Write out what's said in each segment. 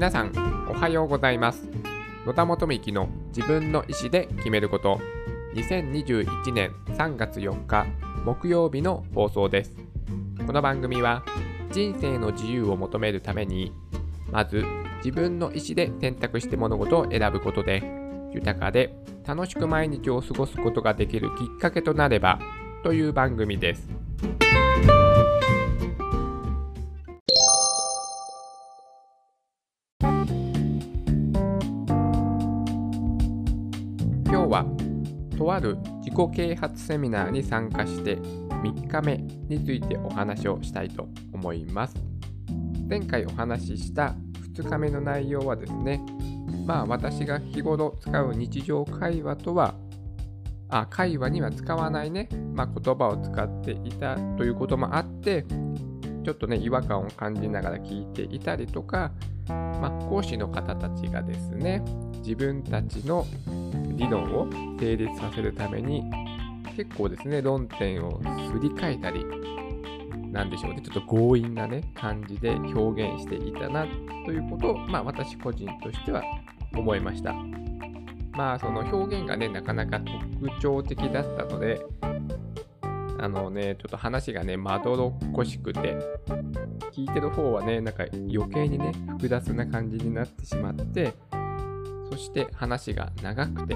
皆さんおはようございます。野田元幹の自分の意思で決めること。2021年3月4日木曜日の放送です。この番組は人生の自由を求めるためにまず自分の意思で選択して物事を選ぶことで豊かで楽しく毎日を過ごすことができるきっかけとなればという番組です。る自己啓発セミナーに参加して3日目についてお話をしたいと思います。前回お話しした2日目の内容はですねまあ私が日頃使う日常会話とはあ会話には使わないね、まあ、言葉を使っていたということもあってちょっとね違和感を感じながら聞いていたりとか、まあ、講師の方たちがですね自分たちの理論を成立させるために結構ですね論点をすり替えたりなんでしょうね。ちょっと強引なね感じで表現していたなということをまあ私個人としては思いました。まあその表現がねなかなか特徴的だったのであのねちょっと話がねまどろっこしくて聞いてる方はねなんか余計にね複雑な感じになってしまってそして話が長くて、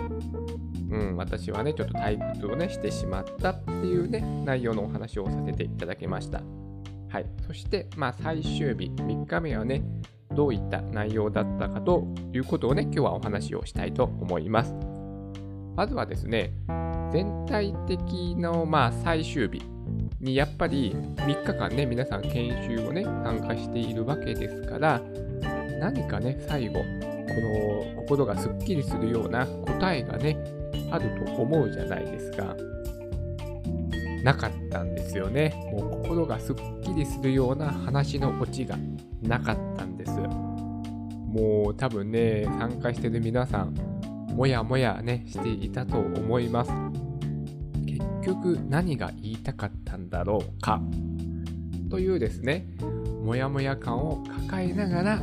うん、私はね、ちょっと退屈をね、してしまったっていうね、内容のお話をさせていただきました。はい。そして、まあ、最終日、3日目はね、どういった内容だったかということをね、今日はお話をしたいと思います。まずはですね、全体的の、まあ、最終日にやっぱり3日間ね、皆さん研修をね、参加しているわけですから、何かね、最後、この心がすっきりするような答えがね、あると思うじゃないですか。なかったんですよね。もう心がすっきりするような話のオチがなかったんです。もう多分ね、参加してる皆さん、もやもやね、していたと思います。結局何が言いたかったんだろうか。というですね、もやもや感を抱えながら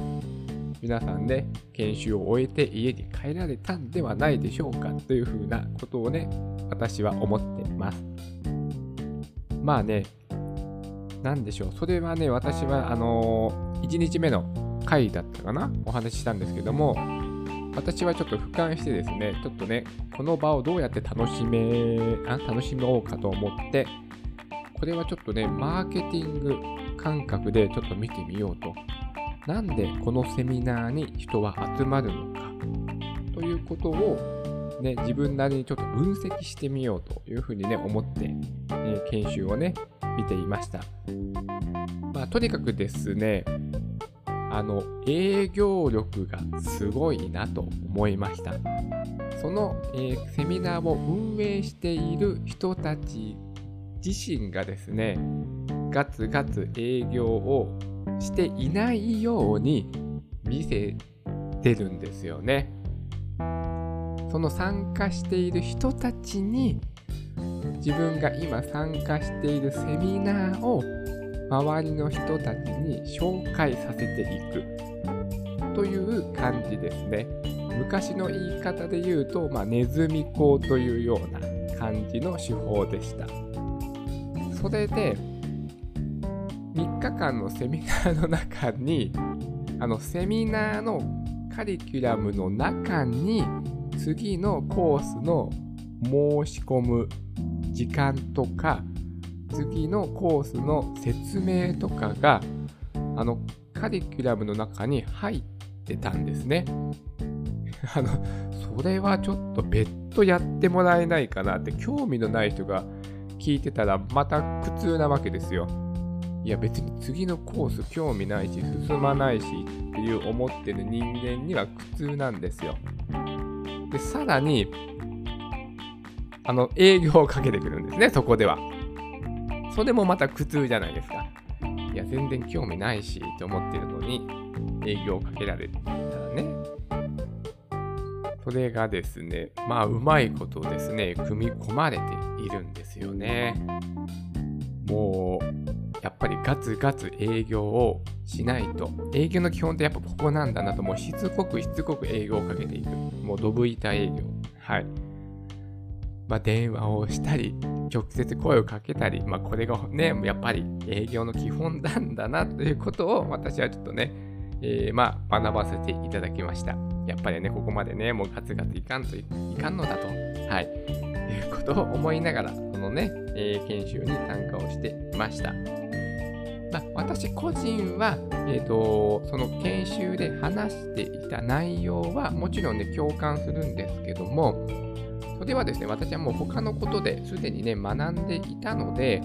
皆さんね、研修を終えて家に帰られたんではないでしょうかというふうなことをね、私は思ってます。まあね、なんでしょう、それはね、私は、あのー、1日目の回だったかな、お話ししたんですけども、私はちょっと俯瞰してですね、ちょっとね、この場をどうやって楽しめ、あ楽しもうかと思って、これはちょっとね、マーケティング感覚でちょっと見てみようとなんでこのセミナーに人は集まるのか？ということを、ね、自分なりにちょっと分析してみようというふうにね、思って、ね、研修をね、見ていました。まあ、とにかくですね、あの、営業力がすごいなと思いました。その、えー、セミナーを運営している人たち自身がですね、ガツガツ営業をしていないように見せてるんですよね。その参加している人たちに自分が今参加しているセミナーを周りの人たちに紹介させていくという感じですね。昔の言い方で言うと、まあ、ネズミ講というような感じの手法でした。それで3日間のセミナーの中に あのセミナーのカリキュラムの中に次のコースの申し込む時間とか次のコースの説明とかがあのカリキュラムの中に入ってたんですね。あのそれはちょっと別途やってもらえないかなって興味のない人が聞いてたらまた苦痛なわけですよ。いや別に次のコース興味ないし進まないしっていう思ってる人間には苦痛なんですよ。で、さらに、あの、営業をかけてくるんですね、そこでは。それもまた苦痛じゃないですか。いや、全然興味ないしって思ってるのに、営業をかけられたらね。それがですね、まあ、うまいことですね、組み込まれているんですよね。もう、やっぱりガツガツ営業をしないと。営業の基本ってやっぱここなんだなと、もうしつこくしつこく営業をかけていく。もうドブ板営業。はい。まあ、電話をしたり、直接声をかけたり、まあ、これがね、やっぱり営業の基本なんだなということを私はちょっとね、えー、まあ、学ばせていただきました。やっぱりね、ここまでね、もうガツガツいかんといかんのだと、はい、いうことを思いながら、のね、えー、研修に参加をしていました。まあ、私個人は、えーと、その研修で話していた内容はもちろんね共感するんですけどもそれはですね私はもう他のことですでにね学んでいたので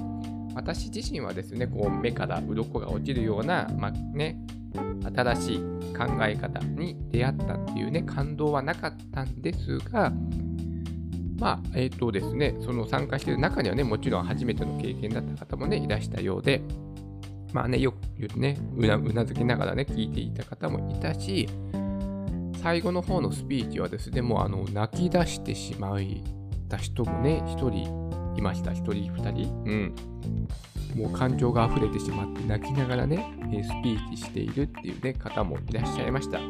私自身はですねこう目から鱗が落ちるような、まあね、新しい考え方に出会ったっていうね感動はなかったんですがまあ、えっ、ー、とですね、その参加している中にはね、もちろん初めての経験だった方もね、いらしたようで、まあね、よく言うねうな、うなずきながらね、聞いていた方もいたし、最後の方のスピーチはですね、もうあの泣き出してしまいた人もね、1人いました、1人、2人。うん。もう感情が溢れてしまって泣きながらね、スピーチしているっていうね、方もいらっしゃいました。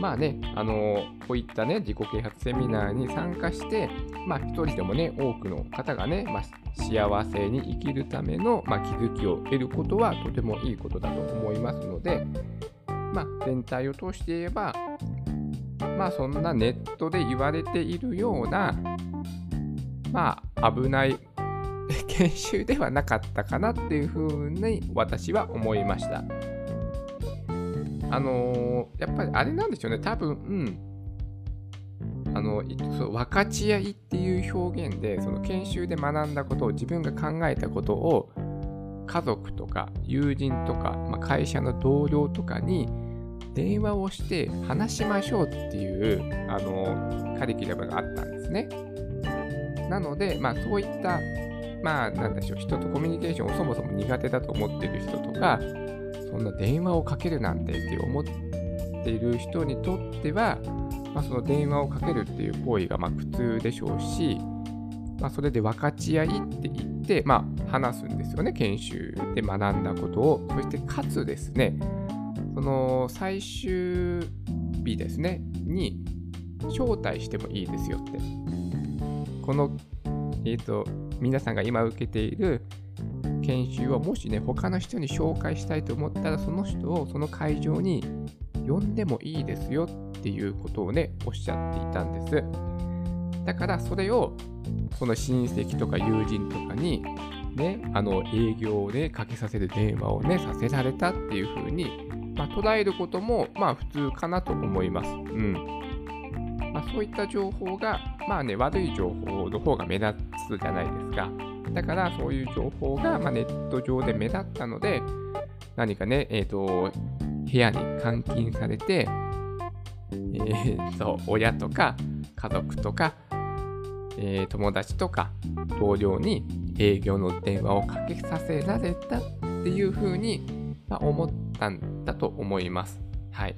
まあね、あのこういったね、自己啓発セミナーに参加して、まあ一人でもね、多くの方がね、まあ、幸せに生きるための、まあ、気づきを得ることはとてもいいことだと思いますので、まあ全体を通して言えば、まあそんなネットで言われているような、まあ危ない 研修ではなかったかなっていうふうに私は思いました。あのー、やっぱりあれなんでしょうね、多分、うん、あのそう分かち合いっていう表現で、その研修で学んだことを自分が考えたことを家族とか友人とか、まあ、会社の同僚とかに電話をして話しましょうっていう、あのカリキュラムがあったんですね。なので、まあ、そういった、まあ、なんでしょう、人とコミュニケーションをそもそも苦手だと思ってる人とか、そんな電話をかけるなんてって思っている人にとっては、まあ、その電話をかけるっていう行為がま苦痛でしょうし、まあ、それで分かち合いって言って、まあ、話すんですよね、研修で学んだことを。そしてかつですね、その最終日ですね、に招待してもいいですよって。この、えっ、ー、と、皆さんが今受けている研修をもしね、他の人に紹介したいと思ったら、その人をその会場に呼んでもいいですよっていうことをね、おっしゃっていたんです。だからそれを、その親戚とか友人とかに、ね、あの営業でかけさせる電話をね、させられたっていうふうに、まあ、捉えることも、まあ普通かなと思います。うん。まあ、そういった情報が、まあね、悪い情報の方が目立つじゃないですか。だからそういう情報が、まあ、ネット上で目立ったので、何かね、えっ、ー、と、部屋に監禁されて、えー、そう、親とか家族とか、えー、友達とか同僚に営業の電話をかけさせられたっていうふうに、まあ、思ったんだと思います。はい。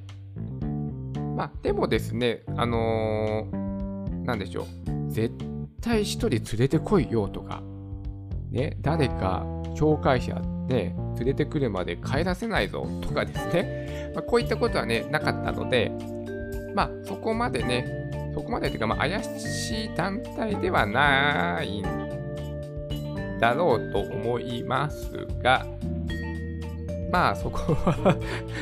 まあ、でもですね、あのー、なんでしょう。絶対一人連れてこいよとか、ね、誰か紹介者で連れてくるまで帰らせないぞとかですね、まあ、こういったことはね、なかったので、まあ、そこまでね、そこまでというか、まあ、怪しい団体ではないんだろうと思いますが、まあ、そこは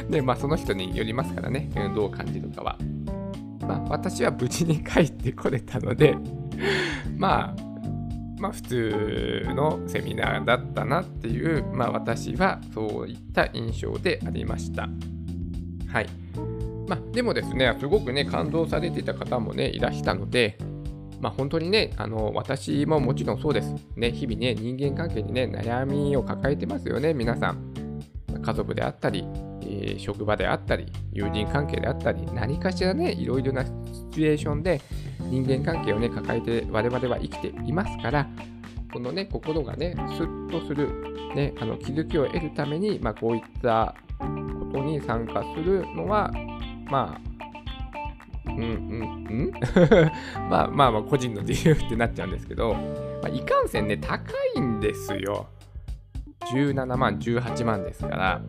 ね、まあ、その人によりますからね、どう感じるかは。まあ、私は無事に帰ってこれたのでまあ、まあ、普通のセミナーだったなっていう、まあ、私はそういった印象でありました。はい。まあ、でもですね、すごくね、感動されてた方もね、いらしたので、まあ、本当にね、あの私ももちろんそうです。ね、日々ね、人間関係にね、悩みを抱えてますよね、皆さん。家族であったり、えー、職場であったり、友人関係であったり、何かしらね、いろいろなシチュエーションで人間関係をね、抱えて我々は生きていますから、このね、心がね、スッとする、ね、あの気づきを得るために、まあ、こういったことに参加するのは、まあ、うんうんうん？まあまあまあ個人の自由ってなっちゃうんですけど、まあ、いかんせんね、高いんですよ。17万、18万ですから、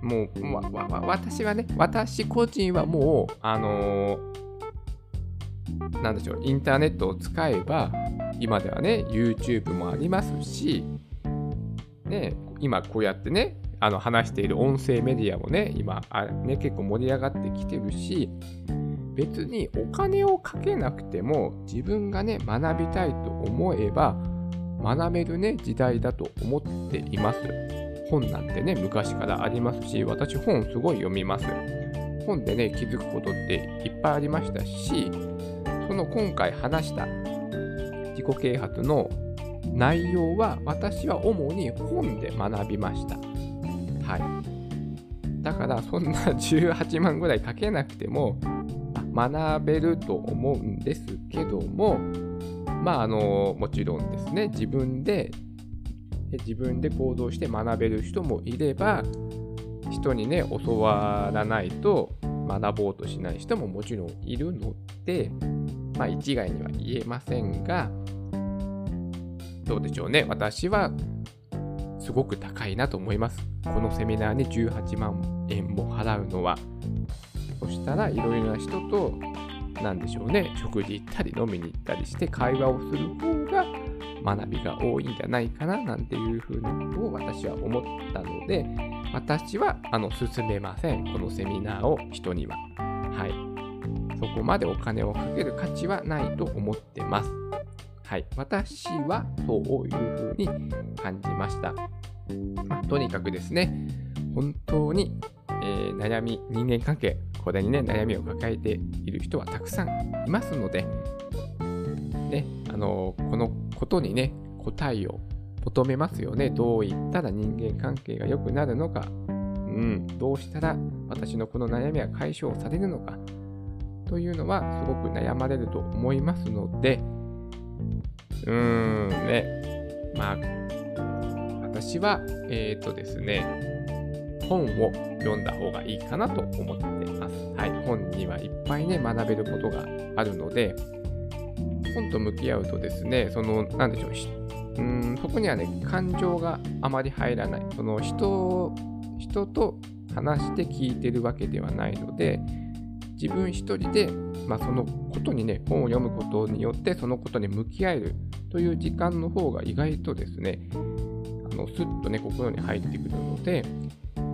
もう、わわ私はね、私個人はもう、あのー、なんでしょう、インターネットを使えば、今ではね、YouTube もありますし、ね、今こうやってね、あの話している音声メディアもね、今あね、結構盛り上がってきてるし、別にお金をかけなくても自分がね、学びたいと思えば学べるね、時代だと思っています。本なんてね、昔からありますし、私本すごい読みます。本でね、気づくことっていっぱいありましたし、その今回話した自己啓発の内容は私は主に本で学びました。はい。だからそんな18万ぐらいかけなくても学べると思うんですけども、まああのもちろんですね、自分で自分で行動して学べる人もいれば、人にね、教わらないと学ぼうとしない人ももちろんいるので、まあ一概には言えませんが、どうでしょうね。私はすごく高いなと思います。このセミナーに18万円も払うのは。そしたらいろいろな人と、何でしょうね、食事行ったり飲みに行ったりして会話をする方が学びが多いんじゃないかななんていうふうに私は思ったので、私はあの進めません。このセミナーを人には。はい。そこまでお金をかける価値はないと思ってます。はい。私はそういうふうに感じました。まあ、とにかくですね、本当に、えー、悩み、人間関係、これにね、悩みを抱えている人はたくさんいますので、ね、あの、このことにね、答えを求めますよね。どう言ったら人間関係が良くなるのか、うん、どうしたら私のこの悩みは解消されるのか、というのはすごく悩まれると思いますので、うーんね、まあ、私は、えっ、ー、とですね、本を読んだ方がいいかなと思ってます。はい、本にはいっぱいね、学べることがあるので、本と向き合うとですね、その、なんでしょう、うんそこにはね、感情があまり入らない。その人、人と話して聞いてるわけではないので、自分一人で、まあ、そのことにね、本を読むことによって、そのことに向き合えるという時間の方が意外とですね、あのスッとね、心に入ってくるので、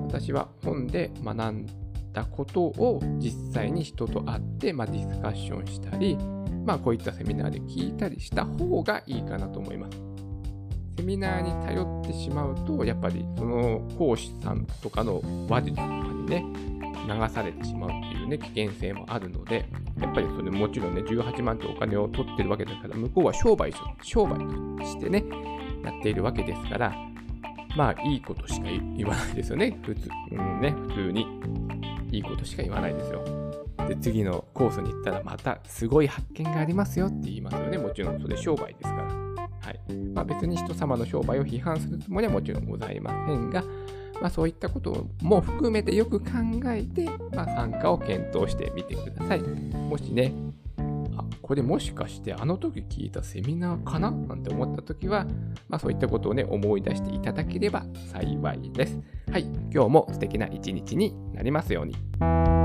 私は本で学んだことを実際に人と会って、まあ、ディスカッションしたり、まあ、こういったセミナーで聞いたりした方がいいかなと思います。セミナーに頼ってしまうと、やっぱりその講師さんとかの話術とかにね、流されてしまうっていうね、危険性もあるので、やっぱりそれもちろんね、18万ってお金を取ってるわけだから、向こうは商売商売としてね、やっているわけですから、まあ、いいことしか言わないですよね。普通、うんね、普通に。いいことしか言わないですよ。で、次のコースに行ったら、またすごい発見がありますよって言いますよね。もちろん、それ商売ですから。まあ、別に人様の商売を批判するつもりはもちろんございませんが、まあ、そういったことも含めてよく考えて、まあ、参加を検討してみてください。もしね、あこれもしかしてあの時聞いたセミナーかな？なんて思った時は、まあそういったことをね、思い出していただければ幸いです。はい、今日も素敵な一日になりますように。